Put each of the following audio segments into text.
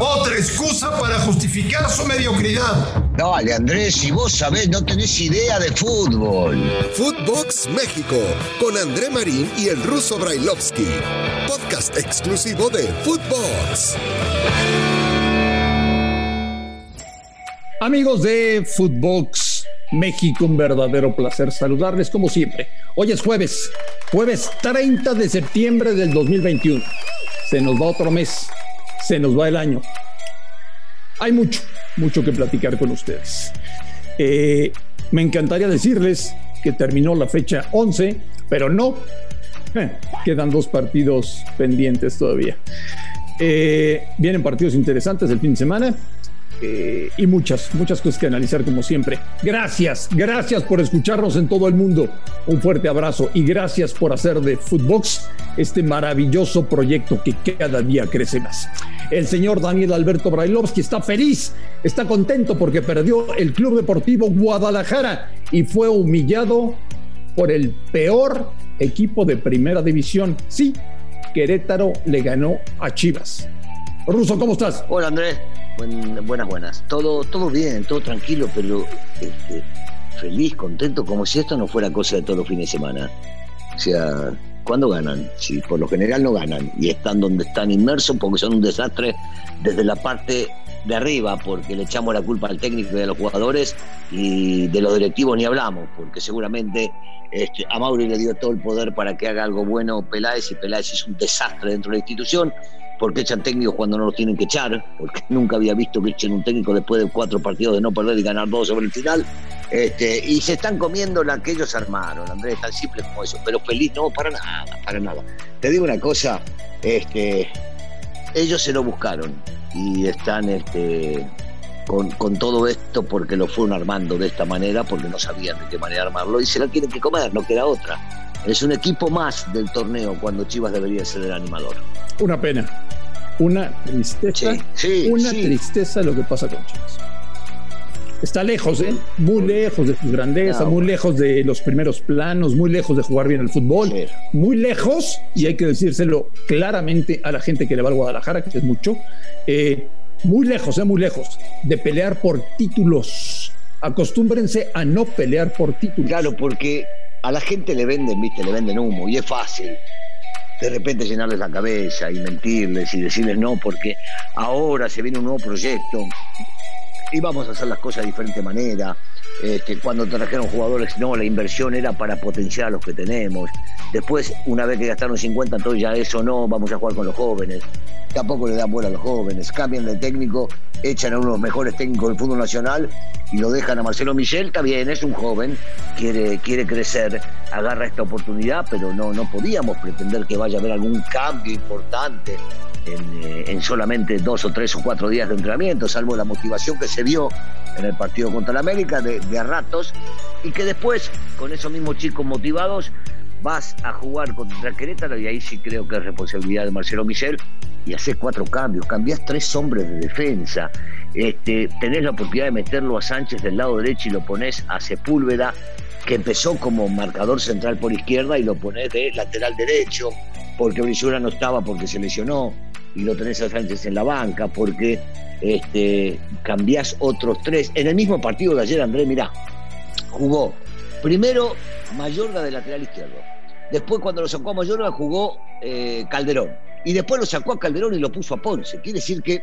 Otra excusa para justificar su mediocridad. Dale, Andrés, si vos sabés, no tenés idea de fútbol. Footbox México, con André Marín y el ruso Brailovsky. Podcast exclusivo de Footbox. Amigos de Footbox México, un verdadero placer saludarles como siempre. Hoy es jueves, jueves 30 de septiembre del 2021. Se nos va otro mes se nos va el año. Hay mucho, mucho que platicar con ustedes. Eh, me encantaría decirles que terminó la fecha 11, pero no. Eh, quedan dos partidos pendientes todavía. Eh, vienen partidos interesantes el fin de semana. Y muchas, muchas cosas que analizar como siempre. Gracias, gracias por escucharnos en todo el mundo. Un fuerte abrazo y gracias por hacer de Footbox este maravilloso proyecto que cada día crece más. El señor Daniel Alberto Brailovsky está feliz, está contento porque perdió el Club Deportivo Guadalajara y fue humillado por el peor equipo de primera división. Sí, Querétaro le ganó a Chivas. Ruso, ¿cómo estás? Hola Andrés, buenas, buenas. Todo, todo bien, todo tranquilo, pero este, feliz, contento, como si esto no fuera cosa de todos los fines de semana. O sea, ¿cuándo ganan? Si por lo general no ganan y están donde están inmersos porque son un desastre desde la parte de arriba, porque le echamos la culpa al técnico y a los jugadores y de los directivos ni hablamos, porque seguramente este, a Mauri le dio todo el poder para que haga algo bueno Peláez y Peláez es un desastre dentro de la institución porque echan técnicos cuando no los tienen que echar, porque nunca había visto que echen un técnico después de cuatro partidos de no perder y ganar dos sobre el final. Este, y se están comiendo la que ellos armaron, Andrés, tan simple como eso. Pero feliz, no, para nada, para nada. Te digo una cosa, este, ellos se lo buscaron y están este, con, con, todo esto porque lo fueron armando de esta manera, porque no sabían de qué manera armarlo y se la tienen que comer, no queda otra. Es un equipo más del torneo cuando Chivas debería ser el animador. Una pena una tristeza, una tristeza lo que pasa con Chivas. Está lejos, ¿eh? Muy lejos de su grandeza, muy lejos de los primeros planos, muy lejos de jugar bien el fútbol, muy lejos, y hay que decírselo claramente a la gente que le va al Guadalajara, que es mucho, eh, muy lejos, ¿eh? Muy lejos de pelear por títulos. Acostúmbrense a no pelear por títulos. Claro, porque a la gente le venden, viste, le venden humo y es fácil de repente llenarles la cabeza y mentirles y decirles no, porque ahora se viene un nuevo proyecto y vamos a hacer las cosas de diferente manera. Este, cuando trajeron jugadores, no, la inversión era para potenciar a los que tenemos. Después, una vez que gastaron 50, entonces ya eso no, vamos a jugar con los jóvenes. Tampoco le dan bola a los jóvenes. Cambian de técnico, echan a uno de los mejores técnicos del fútbol nacional y lo dejan a Marcelo Michel. Está bien, es un joven, quiere, quiere crecer, agarra esta oportunidad, pero no, no podíamos pretender que vaya a haber algún cambio importante eh, en, solamente dos o tres o cuatro días de entrenamiento, salvo la motivación que se vio en el partido contra la América de, a ratos, y que después, con esos mismos chicos motivados, vas a jugar contra Querétaro y ahí sí creo que es responsabilidad de Marcelo Michel y haces cuatro cambios, cambias tres hombres de defensa, este, tenés la oportunidad de meterlo a Sánchez del lado derecho y lo pones a Sepúlveda, que empezó como marcador central por izquierda y lo pones de lateral derecho, porque Brizuela no estaba porque se lesionó y lo tenés a Sánchez en la banca, porque este, cambiás otros tres. En el mismo partido de ayer, Andrés, mirá, jugó primero Mayorga de lateral izquierdo. Después, cuando lo sacó a Mayorga, jugó eh, Calderón. Y después lo sacó a Calderón y lo puso a Ponce. Quiere decir que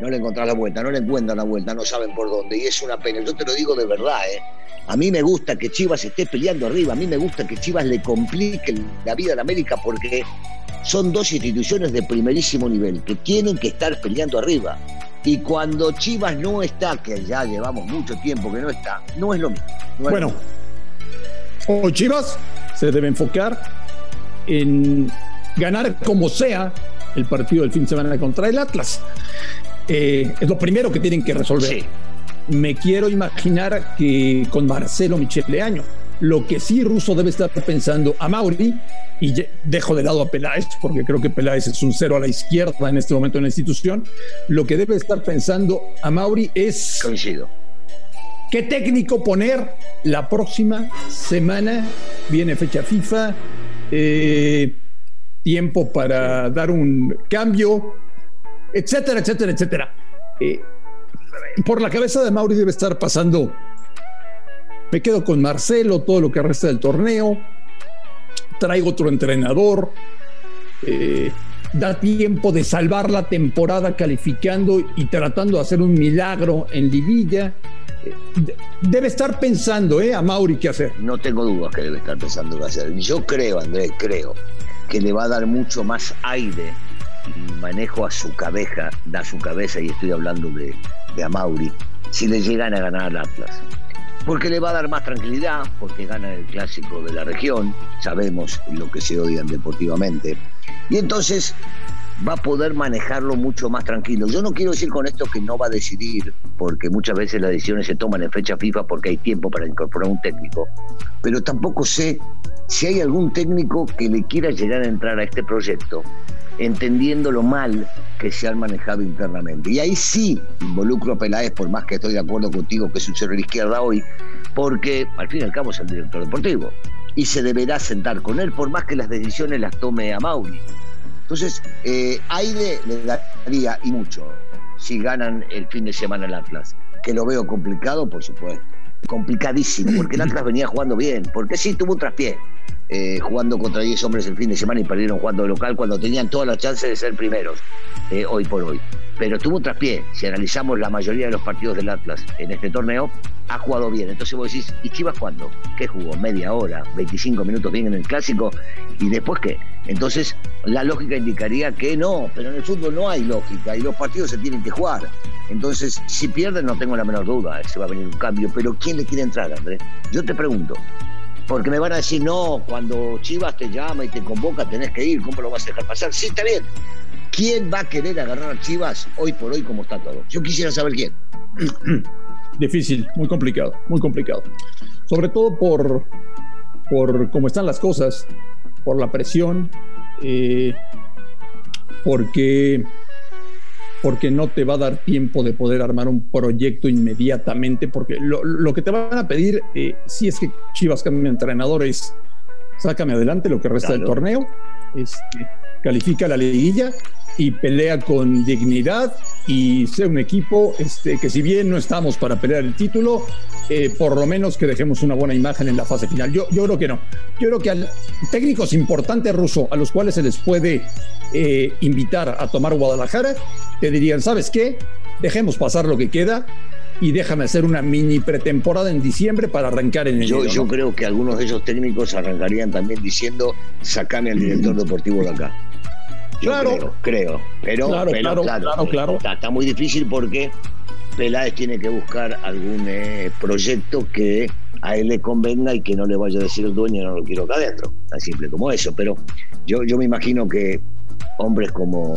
no le encontrás la vuelta, no le encuentran la vuelta, no saben por dónde. Y es una pena. Yo te lo digo de verdad, ¿eh? A mí me gusta que Chivas esté peleando arriba, a mí me gusta que Chivas le complique la vida a América porque son dos instituciones de primerísimo nivel que tienen que estar peleando arriba. Y cuando Chivas no está, que ya llevamos mucho tiempo que no está, no es lo mismo. bueno, hoy Chivas se debe enfocar en ganar como sea el partido del fin de semana contra el Atlas. Eh, es lo primero que tienen que resolver. Me quiero imaginar que con Marcelo Michele Año. Lo que sí Russo debe estar pensando a Mauri y dejo de lado a Peláez, porque creo que Peláez es un cero a la izquierda en este momento en la institución, lo que debe estar pensando a Mauri es... Coincido. ¿Qué técnico poner la próxima semana? Viene fecha FIFA, eh, tiempo para dar un cambio, etcétera, etcétera, etcétera. Eh, por la cabeza de Mauri debe estar pasando. Me quedo con Marcelo todo lo que resta del torneo. Traigo otro entrenador. Eh, da tiempo de salvar la temporada calificando y tratando de hacer un milagro en Livilla. Eh, debe estar pensando, ¿eh? A Mauri qué hacer. No tengo dudas que debe estar pensando qué hacer. Yo creo, Andrés, creo que le va a dar mucho más aire y manejo a su cabeza, da su cabeza, y estoy hablando de, de Amauri, si le llegan a ganar al Atlas. Porque le va a dar más tranquilidad, porque gana el clásico de la región, sabemos lo que se odian deportivamente. Y entonces va a poder manejarlo mucho más tranquilo. Yo no quiero decir con esto que no va a decidir, porque muchas veces las decisiones se toman en fecha FIFA porque hay tiempo para incorporar un técnico, pero tampoco sé si hay algún técnico que le quiera llegar a entrar a este proyecto entendiendo lo mal que se han manejado internamente. Y ahí sí involucro a Peláez, por más que estoy de acuerdo contigo que es un la izquierda hoy, porque al fin y al cabo es el director deportivo y se deberá sentar con él, por más que las decisiones las tome a Mauri. Entonces, eh, le daría y mucho si ganan el fin de semana el Atlas, que lo veo complicado, por supuesto. Complicadísimo, porque el Atlas venía jugando bien, porque sí tuvo un traspié, eh, jugando contra 10 hombres el fin de semana y perdieron jugando de local cuando tenían todas las chances de ser primeros, eh, hoy por hoy. Pero tuvo traspié. Si analizamos la mayoría de los partidos del Atlas en este torneo, ha jugado bien. Entonces vos decís, ¿y Chivas cuándo? ¿Qué jugó? ¿Media hora? ¿25 minutos bien en el clásico? ¿Y después qué? Entonces la lógica indicaría que no, pero en el fútbol no hay lógica y los partidos se tienen que jugar. Entonces, si pierden, no tengo la menor duda, se va a venir un cambio. Pero ¿quién le quiere entrar, Andrés? Yo te pregunto, porque me van a decir, no, cuando Chivas te llama y te convoca tenés que ir, ¿cómo lo vas a dejar pasar? Sí, está bien. ¿Quién va a querer agarrar Chivas hoy por hoy como está todo? Yo quisiera saber quién. Difícil, muy complicado, muy complicado. Sobre todo por, por cómo están las cosas, por la presión, eh, porque porque no te va a dar tiempo de poder armar un proyecto inmediatamente, porque lo, que te van a pedir, eh, si es que Chivas cambia entrenador, es sácame adelante lo que resta del torneo, este, califica la liguilla y pelea con dignidad y sea un equipo este, que si bien no estamos para pelear el título, eh, por lo menos que dejemos una buena imagen en la fase final. Yo, yo creo que no. Yo creo que a técnicos importantes rusos a los cuales se les puede eh, invitar a tomar Guadalajara, te dirían, ¿sabes qué? Dejemos pasar lo que queda y déjame hacer una mini pretemporada en diciembre para arrancar en enero. Yo, yo creo que algunos de esos técnicos arrancarían también diciendo, sacame al director deportivo de acá. claro, creo, Pero, claro, claro, claro, Está, muy difícil porque Peláez tiene que buscar algún eh, proyecto que a él le convenga y que no le vaya a decir el dueño no lo quiero acá adentro. Tan simple como eso. Pero yo, yo me imagino que hombres como,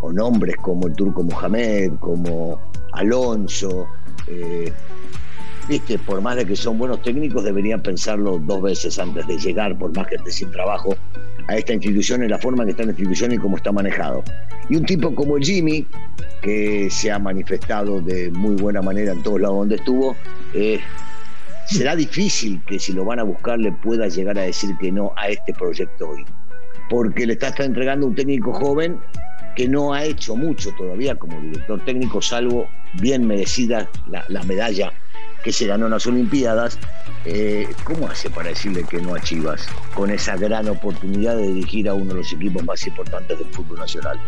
o nombres como el turco Mohamed, como Alonso, eh, viste, por más de que son buenos técnicos, deberían pensarlo dos veces antes de llegar, por más que esté sin trabajo, a esta institución en la forma en que está la institución y cómo está manejado. Y un tipo como Jimmy, que se ha manifestado de muy buena manera en todos lados donde estuvo, eh, será difícil que si lo van a buscar le pueda llegar a decir que no a este proyecto hoy porque le está, entregando un técnico joven que no ha hecho mucho todavía como director técnico, salvo bien merecida la, medalla que se ganó en las Olimpiadas. Eh, ¿Cómo hace para decirle que no a Chivas con esa gran oportunidad de dirigir a uno de los equipos más importantes del fútbol nacional?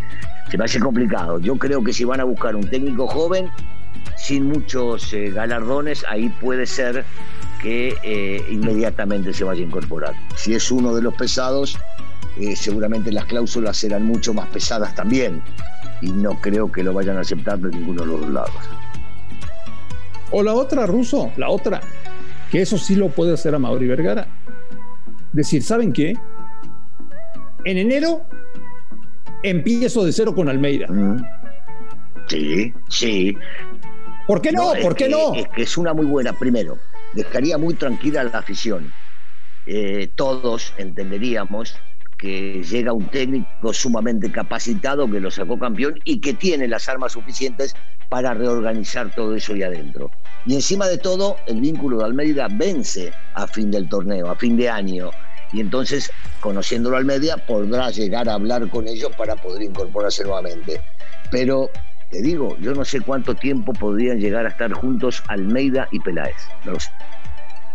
Se me hace complicado. Yo creo que si van a buscar un técnico joven, sin muchos eh, galardones, ahí puede ser que eh, inmediatamente se vaya a incorporar. Si es uno de los pesados, eh, seguramente las cláusulas serán mucho más pesadas también y no creo que lo vayan a aceptar de ninguno de los dos lados. O la otra, Ruso, la otra, que eso sí lo puede hacer a Mauri Vergara. Decir, ¿saben qué? En enero empiezo de cero con Almeida. Mm. Sí, sí. ¿Por qué no? ¿Por qué no? Es que es una muy buena. Primero, dejaría muy tranquila la afición. Eh, todos entenderíamos que llega un técnico sumamente capacitado que lo sacó campeón y que tiene las armas suficientes para reorganizar todo eso ahí adentro. Y encima de todo, el vínculo de Almeida vence a fin del torneo, a fin de año. y entonces, conociéndolo al media, podrá llegar a hablar con ellos para poder incorporarse nuevamente. Pero te digo, yo no sé cuánto tiempo podrían llegar a estar juntos Almeida y Peláez. No lo sé.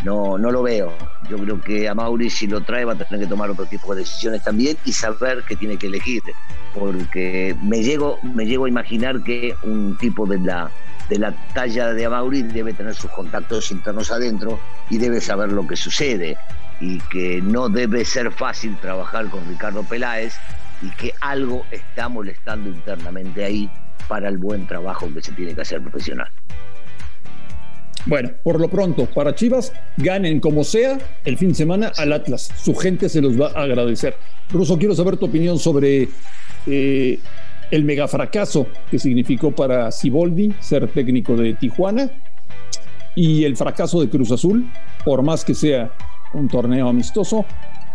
No, no lo veo. Yo creo que a Mauri si lo trae va a tener que tomar otro tipo de decisiones también y saber que tiene que elegir. Porque me llego, me llego a imaginar que un tipo de la, de la talla de Amauri debe tener sus contactos internos adentro y debe saber lo que sucede y que no debe ser fácil trabajar con Ricardo Peláez y que algo está molestando internamente ahí para el buen trabajo que se tiene que hacer profesional. Bueno, por lo pronto, para Chivas, ganen como sea el fin de semana al Atlas. Su gente se los va a agradecer. Russo, quiero saber tu opinión sobre eh, el mega fracaso que significó para Siboldi ser técnico de Tijuana y el fracaso de Cruz Azul, por más que sea un torneo amistoso,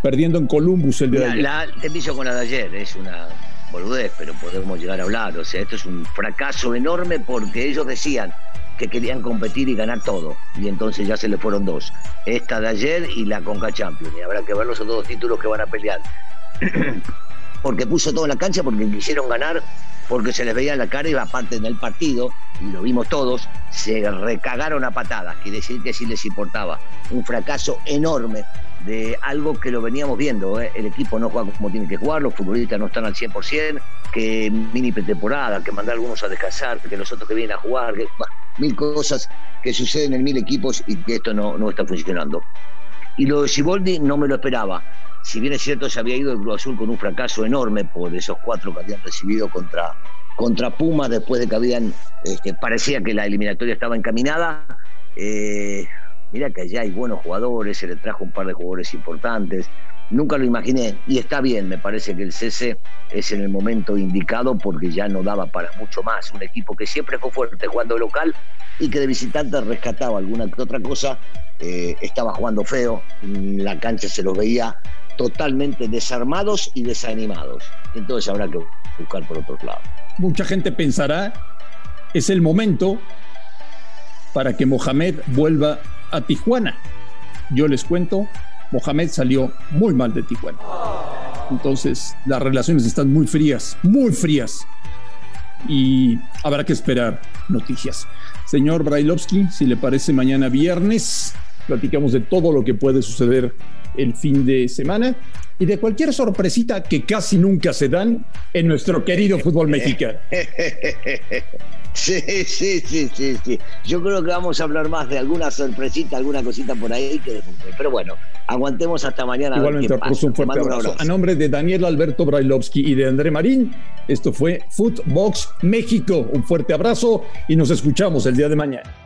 perdiendo en Columbus el día de ayer. La, te piso con la de ayer, es una boludez, pero podemos llegar a hablar. O sea, esto es un fracaso enorme porque ellos decían que querían competir y ganar todo. Y entonces ya se le fueron dos. Esta de ayer y la Conca Champions. Y habrá que ver los otros dos títulos que van a pelear. porque puso todo en la cancha, porque quisieron ganar, porque se les veía en la cara y aparte en el partido, y lo vimos todos, se recagaron a patadas. Quiere decir que sí les importaba. Un fracaso enorme de algo que lo veníamos viendo. ¿eh? El equipo no juega como tiene que jugar, los futbolistas no están al 100%, que mini pretemporada, que mandar algunos a descansar, que los otros que vienen a jugar, que, mil cosas que suceden en mil equipos y que esto no, no está funcionando. Y lo de Siboldi no me lo esperaba. Si bien es cierto, se había ido el Cruz Azul con un fracaso enorme por esos cuatro que habían recibido contra, contra Puma después de que habían, este, parecía que la eliminatoria estaba encaminada. Eh, mira que allá hay buenos jugadores, se le trajo un par de jugadores importantes. Nunca lo imaginé y está bien, me parece que el cese es en el momento indicado porque ya no daba para mucho más. Un equipo que siempre fue fuerte jugando local y que de visitante rescataba alguna que otra cosa, eh, estaba jugando feo, la cancha se los veía totalmente desarmados y desanimados. Entonces habrá que buscar por otro lado. Mucha gente pensará, es el momento para que Mohamed vuelva a Tijuana. Yo les cuento, Mohamed salió muy mal de Tijuana. Entonces las relaciones están muy frías, muy frías. Y habrá que esperar noticias. Señor Brailovsky, si le parece mañana viernes, platicamos de todo lo que puede suceder el fin de semana y de cualquier sorpresita que casi nunca se dan en nuestro querido fútbol mexicano. Sí, sí, sí, sí, sí. Yo creo que vamos a hablar más de alguna sorpresita, alguna cosita por ahí que de fútbol. Pero bueno, aguantemos hasta mañana. Igualmente, a un fuerte abrazo. A nombre de Daniel Alberto Brailovsky y de André Marín, esto fue Footbox México. Un fuerte abrazo y nos escuchamos el día de mañana.